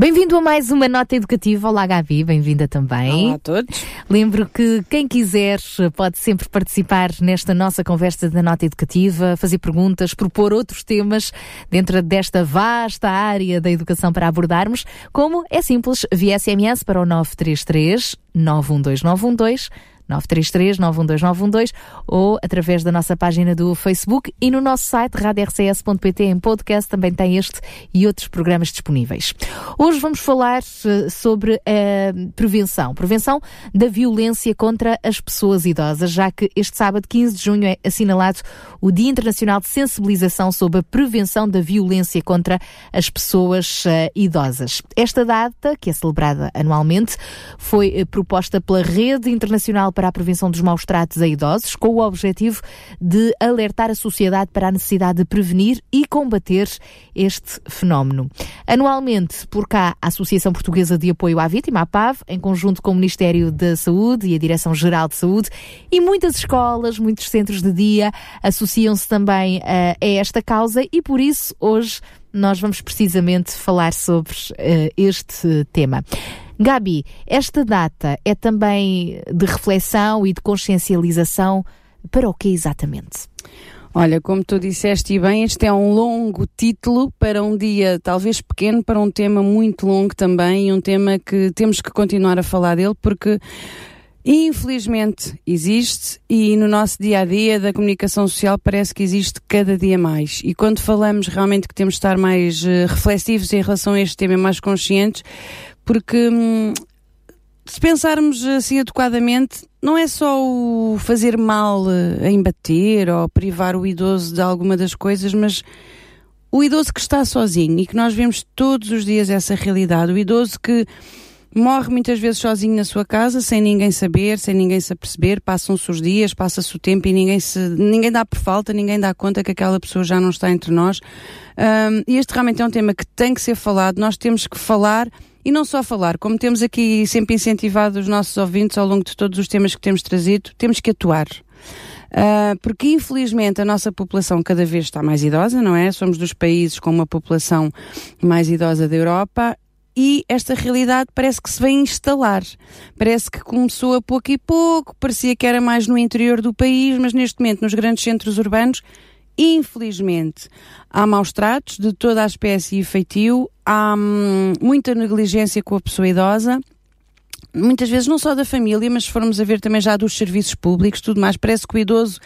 Bem-vindo a mais uma nota educativa. Olá, Gabi, bem-vinda também. Olá a todos. Lembro que quem quiser pode sempre participar nesta nossa conversa da nota educativa, fazer perguntas, propor outros temas dentro desta vasta área da educação para abordarmos, como é simples, via SMS para o 933 912 933 912 ou através da nossa página do Facebook e no nosso site radiorcs.pt em podcast também tem este e outros programas disponíveis. Hoje vamos falar uh, sobre a prevenção, prevenção da violência contra as pessoas idosas, já que este sábado 15 de junho é assinalado o Dia Internacional de Sensibilização sobre a prevenção da violência contra as pessoas uh, idosas. Esta data, que é celebrada anualmente, foi proposta pela Rede Internacional para a Prevenção dos Maus Tratos a Idosos, com o objetivo de alertar a sociedade para a necessidade de prevenir e combater este fenómeno. Anualmente, por cá, a Associação Portuguesa de Apoio à Vítima, a PAV, em conjunto com o Ministério da Saúde e a Direção-Geral de Saúde, e muitas escolas, muitos centros de dia associam-se também uh, a esta causa e por isso hoje nós vamos precisamente falar sobre uh, este tema. Gabi, esta data é também de reflexão e de consciencialização para o que exatamente? Olha, como tu disseste e bem, este é um longo título para um dia talvez pequeno, para um tema muito longo também e um tema que temos que continuar a falar dele porque Infelizmente existe e no nosso dia a dia da comunicação social parece que existe cada dia mais. E quando falamos realmente que temos de estar mais uh, reflexivos em relação a este tema, mais conscientes, porque hum, se pensarmos assim adequadamente, não é só o fazer mal uh, em bater ou privar o idoso de alguma das coisas, mas o idoso que está sozinho e que nós vemos todos os dias essa realidade, o idoso que morre muitas vezes sozinho na sua casa, sem ninguém saber, sem ninguém se aperceber, passam-se os dias, passa-se o tempo e ninguém, se, ninguém dá por falta, ninguém dá conta que aquela pessoa já não está entre nós. Um, e este realmente é um tema que tem que ser falado, nós temos que falar e não só falar, como temos aqui sempre incentivado os nossos ouvintes ao longo de todos os temas que temos trazido, temos que atuar. Uh, porque infelizmente a nossa população cada vez está mais idosa, não é? Somos dos países com uma população mais idosa da Europa e esta realidade parece que se vem instalar. Parece que começou a pouco e pouco, parecia que era mais no interior do país, mas neste momento nos grandes centros urbanos, infelizmente, há maus tratos de toda a espécie e feitio, há hum, muita negligência com a pessoa idosa, muitas vezes não só da família, mas se formos a ver também já dos serviços públicos, tudo mais, parece que o idoso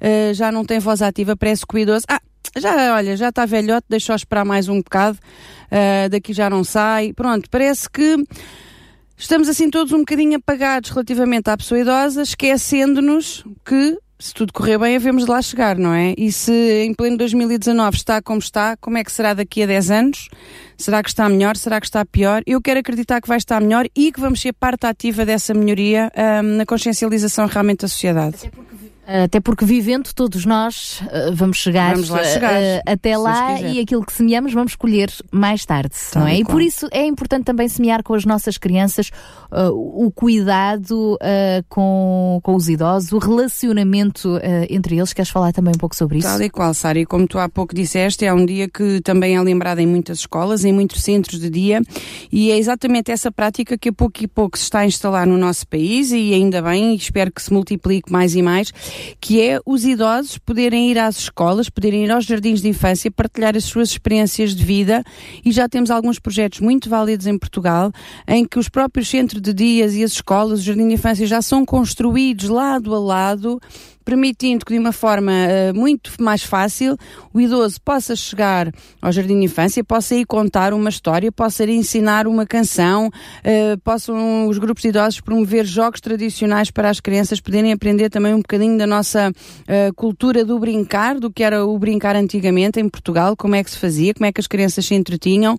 uh, já não tem voz ativa, parece que o idoso, ah, já, olha, já está velhote, deixou esperar mais um bocado, uh, daqui já não sai. Pronto, parece que estamos assim todos um bocadinho apagados relativamente à pessoa idosa, esquecendo-nos que se tudo correr bem, havemos de lá chegar, não é? E se em pleno 2019 está como está, como é que será daqui a 10 anos? Será que está melhor? Será que está pior? Eu quero acreditar que vai estar melhor e que vamos ser parte ativa dessa melhoria um, na consciencialização realmente da sociedade. Até porque até porque vivendo todos nós uh, vamos chegar, vamos lá chegar uh, até lá e aquilo que semeamos vamos colher mais tarde, tá não é? E por isso é importante também semear com as nossas crianças uh, o cuidado com, com os idosos, o relacionamento entre eles. Queres falar também um pouco sobre isso? Tal e qual, Sara, e como tu há pouco disseste, é um dia que também é lembrado em muitas escolas, em muitos centros de dia, e é exatamente essa prática que a pouco e pouco se está a instalar no nosso país e ainda bem, espero que se multiplique mais e mais que é os idosos poderem ir às escolas, poderem ir aos jardins de infância, partilhar as suas experiências de vida. E já temos alguns projetos muito válidos em Portugal em que os próprios centros de dias e as escolas, o jardim de infância já são construídos lado a lado permitindo que de uma forma uh, muito mais fácil o idoso possa chegar ao jardim de infância, possa ir contar uma história, possa ir ensinar uma canção, uh, possam os grupos de idosos promover jogos tradicionais para as crianças poderem aprender também um bocadinho da nossa uh, cultura do brincar, do que era o brincar antigamente em Portugal, como é que se fazia, como é que as crianças se entretinham.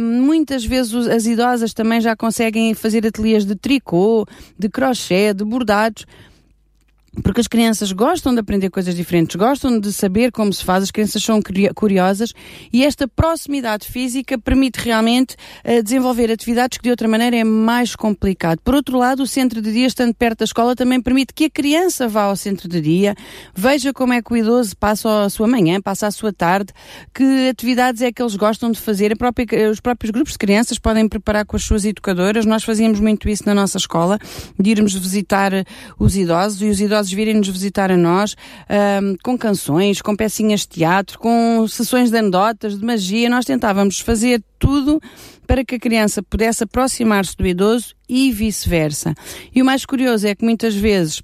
muitas vezes as idosas também já conseguem fazer ateliês de tricô, de crochê, de bordados porque as crianças gostam de aprender coisas diferentes, gostam de saber como se faz, as crianças são curiosas e esta proximidade física permite realmente uh, desenvolver atividades que de outra maneira é mais complicado. Por outro lado, o centro de dia, estando perto da escola, também permite que a criança vá ao centro de dia, veja como é que o idoso passa a sua manhã, passa a sua tarde, que atividades é que eles gostam de fazer. Própria, os próprios grupos de crianças podem preparar com as suas educadoras. Nós fazíamos muito isso na nossa escola, de irmos visitar os idosos e os idosos idosos virem nos visitar a nós um, com canções, com pecinhas de teatro, com sessões de anedotas, de magia. Nós tentávamos fazer tudo para que a criança pudesse aproximar-se do idoso e vice-versa. E o mais curioso é que muitas vezes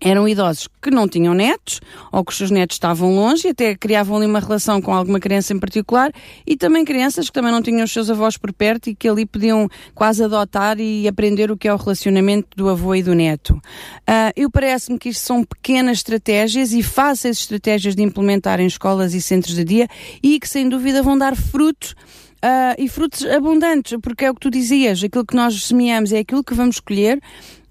eram idosos que não tinham netos, ou que os seus netos estavam longe, e até criavam ali uma relação com alguma criança em particular, e também crianças que também não tinham os seus avós por perto e que ali podiam quase adotar e aprender o que é o relacionamento do avô e do neto. Uh, eu parece-me que isto são pequenas estratégias e fáceis estratégias de implementar em escolas e centros de dia e que sem dúvida vão dar frutos Uh, e frutos abundantes, porque é o que tu dizias, aquilo que nós semeamos é aquilo que vamos colher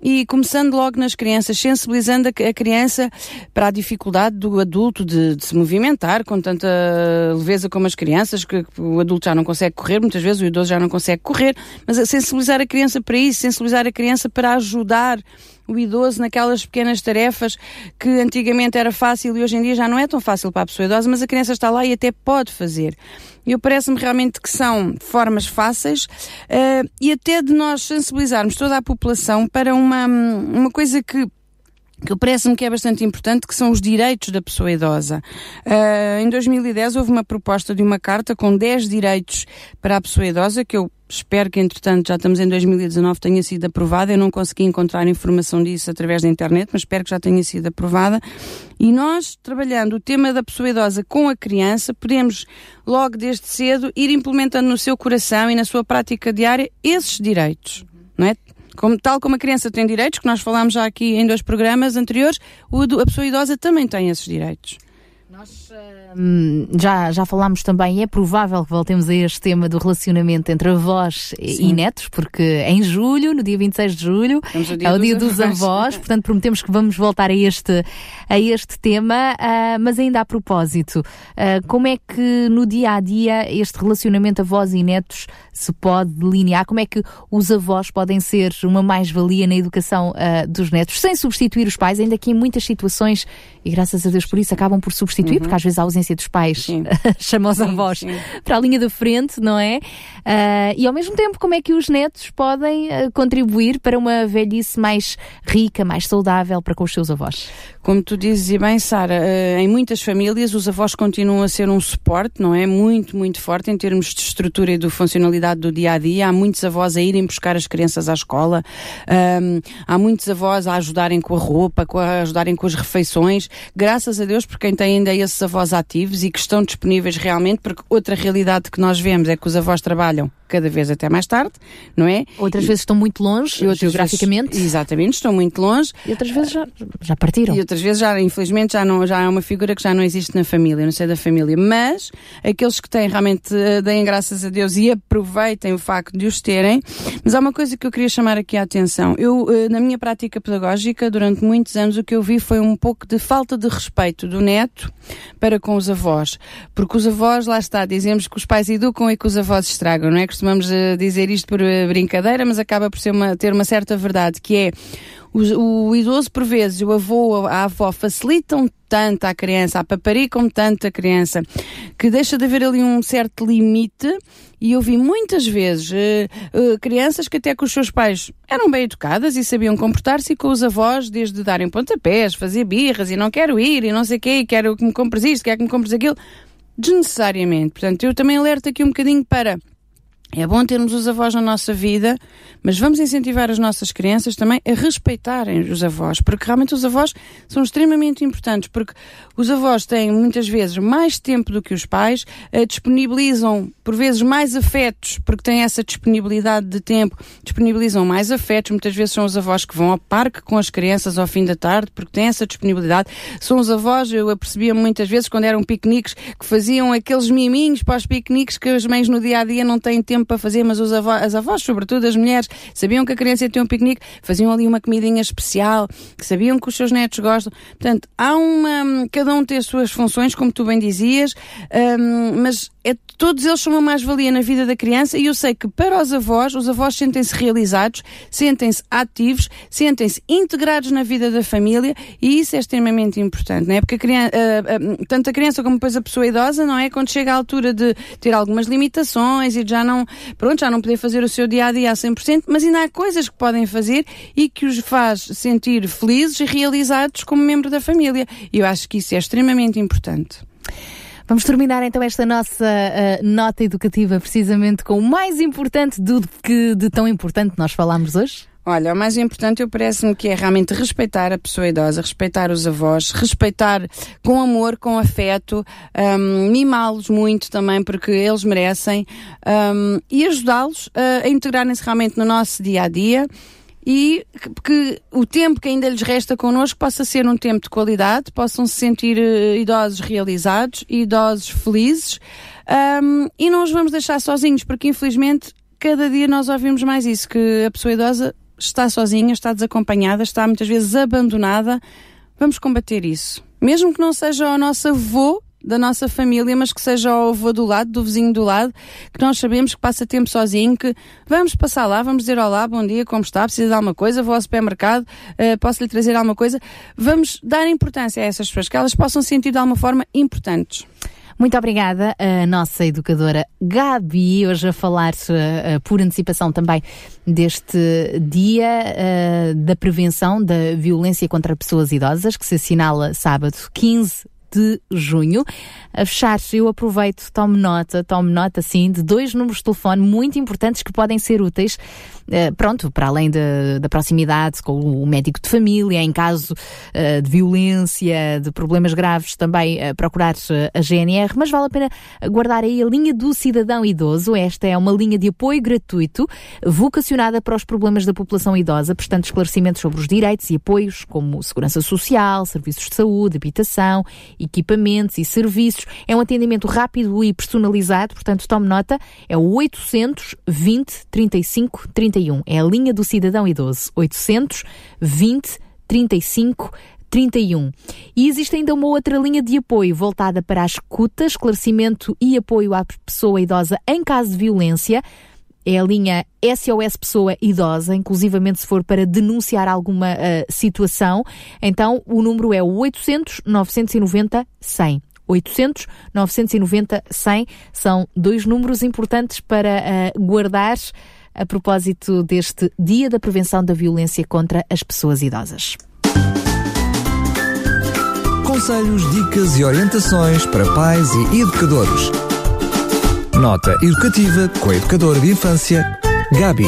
e começando logo nas crianças, sensibilizando a, criança para a dificuldade do adulto de, de, se movimentar com tanta leveza como as crianças, que o adulto já não consegue correr, muitas vezes o idoso já não consegue correr, mas a sensibilizar a criança para isso, sensibilizar a criança para ajudar o idoso naquelas pequenas tarefas que antigamente era fácil e hoje em dia já não é tão fácil para a pessoa idosa, mas a criança está lá e até pode fazer. Eu parece-me realmente que são formas fáceis uh, e até de nós sensibilizarmos toda a população para uma, uma coisa que que parece-me que é bastante importante, que são os direitos da pessoa idosa. Uh, em 2010 houve uma proposta de uma carta com 10 direitos para a pessoa idosa, que eu espero que entretanto já estamos em 2019 tenha sido aprovada. Eu não consegui encontrar informação disso através da internet, mas espero que já tenha sido aprovada. E nós, trabalhando o tema da pessoa idosa com a criança, podemos logo desde cedo ir implementando no seu coração e na sua prática diária esses direitos. Não é? Como, tal como a criança tem direitos, que nós falámos já aqui em dois programas anteriores, o, a pessoa idosa também tem esses direitos. Nós uh, já, já falámos também, é provável que voltemos a este tema do relacionamento entre avós Sim. e netos, porque em julho, no dia 26 de julho, é o dia dos, dos avós. portanto prometemos que vamos voltar a este, a este tema, uh, mas ainda a propósito, uh, como é que no dia a dia este relacionamento avós e netos se pode delinear? Como é que os avós podem ser uma mais-valia na educação dos netos, sem substituir os pais, ainda que em muitas situações, e graças a Deus por isso, acabam por substituir substituir, uhum. porque às vezes a ausência dos pais chama os avós sim. para a linha da frente, não é? Uh, e ao mesmo tempo, como é que os netos podem uh, contribuir para uma velhice mais rica, mais saudável para com os seus avós? Como tu dizes e bem, Sara, uh, em muitas famílias os avós continuam a ser um suporte, não é? Muito, muito forte em termos de estrutura e de funcionalidade do dia a dia. Há muitos avós a irem buscar as crianças à escola, um, há muitos avós a ajudarem com a roupa, a ajudarem com as refeições. Graças a Deus, por quem tem ainda esses avós ativos e que estão disponíveis realmente, porque outra realidade que nós vemos é que os avós trabalham cada vez até mais tarde, não é? Outras e, vezes estão muito longe, geograficamente. Vezes, exatamente, estão muito longe. E outras vezes já, já partiram. E outras vezes já, infelizmente, já, não, já é uma figura que já não existe na família, não sei da família. Mas aqueles que têm realmente uh, deem graças a Deus e aproveitem o facto de os terem. Mas há uma coisa que eu queria chamar aqui a atenção. Eu, uh, na minha prática pedagógica, durante muitos anos, o que eu vi foi um pouco de falta de respeito do neto para com os avós. Porque os avós, lá está, dizemos que os pais educam e que os avós estragam, não é? Costumamos uh, dizer isto por uh, brincadeira, mas acaba por uma, ter uma certa verdade, que é o, o, idoso, por vezes, o avô, a avó facilitam tanto à criança, apaparicam tanto a criança, que deixa de haver ali um certo limite. E eu vi muitas vezes uh, uh, crianças que até com os seus pais eram bem educadas e sabiam comportar-se e com os avós, desde darem pontapés, fazer birras e não quero ir e não sei o quê, quero que me compres isto, quero que me compres aquilo, desnecessariamente. Portanto, eu também alerto aqui um bocadinho para é bom termos os avós na nossa vida, mas vamos incentivar as nossas crianças também a respeitarem os avós, porque realmente os avós são extremamente importantes, porque os avós têm muitas vezes mais tempo do que os pais, eh, disponibilizam por vezes mais afetos, porque têm essa disponibilidade de tempo, disponibilizam mais afetos, muitas vezes são os avós que vão ao parque com as crianças ao fim da tarde, porque têm essa disponibilidade. São os avós, eu apercebia muitas vezes quando eram piqueniques, que faziam aqueles miminhos para os piqueniques que as mães no dia a dia não têm tempo tempo para fazer, mas os avós, as avós, sobretudo as mulheres, sabiam que a criança ia ter um piquenique, faziam ali uma comidinha especial, que sabiam que os seus netos gostam. Portanto, há uma. Cada um tem as suas funções, como tu bem dizias, um, mas é, todos eles são uma mais-valia na vida da criança e eu sei que para os avós, os avós sentem-se realizados, sentem-se ativos, sentem-se integrados na vida da família e isso é extremamente importante, não é? Porque a criança, uh, uh, tanto a criança como depois a pessoa idosa, não é? Quando chega à altura de ter algumas limitações e de já não, pronto, já não poder fazer o seu dia-a-dia -a, -dia a 100%, mas ainda há coisas que podem fazer e que os faz sentir felizes e realizados como membro da família. Eu acho que isso é extremamente importante. Vamos terminar então esta nossa uh, nota educativa precisamente com o mais importante do que de tão importante nós falámos hoje? Olha, o mais importante eu parece-me que é realmente respeitar a pessoa idosa, respeitar os avós, respeitar com amor, com afeto, um, mimá-los muito também porque eles merecem um, e ajudá-los uh, a integrarem-se realmente no nosso dia a dia. E que o tempo que ainda lhes resta connosco possa ser um tempo de qualidade, possam se sentir uh, idosos realizados, idosos felizes. Um, e não os vamos deixar sozinhos, porque infelizmente cada dia nós ouvimos mais isso, que a pessoa idosa está sozinha, está desacompanhada, está muitas vezes abandonada. Vamos combater isso. Mesmo que não seja o nosso avô, da nossa família, mas que seja o avô do lado, do vizinho do lado, que nós sabemos que passa tempo sozinho, que vamos passar lá, vamos dizer olá, bom dia, como está, precisa de alguma coisa, vou ao supermercado, uh, posso lhe trazer alguma coisa. Vamos dar importância a essas pessoas, que elas possam sentir de alguma forma importantes. Muito obrigada, a nossa educadora Gabi, hoje a falar uh, por antecipação também deste dia uh, da prevenção da violência contra pessoas idosas, que se assinala sábado 15 de junho. A fechar, eu aproveito, tome nota, tome nota, sim, de dois números de telefone muito importantes que podem ser úteis eh, pronto, para além de, da proximidade com o médico de família, em caso uh, de violência, de problemas graves, também uh, procurar a GNR, mas vale a pena guardar aí a linha do cidadão idoso. Esta é uma linha de apoio gratuito, vocacionada para os problemas da população idosa, prestando esclarecimentos sobre os direitos e apoios, como segurança social, serviços de saúde, habitação, equipamentos e serviços. É um atendimento rápido e personalizado, portanto, tome nota, é o 820 35 35 31. É a linha do cidadão idoso. 820 35 31. E existe ainda uma outra linha de apoio voltada para a escuta, esclarecimento e apoio à pessoa idosa em caso de violência. É a linha SOS Pessoa Idosa, inclusivamente se for para denunciar alguma uh, situação. Então, o número é o 800 990 100. 800 990 100 são dois números importantes para uh, guardar a propósito deste Dia da Prevenção da Violência contra as Pessoas Idosas. Conselhos, dicas e orientações para pais e educadores. Nota educativa com a educadora de infância, Gabi.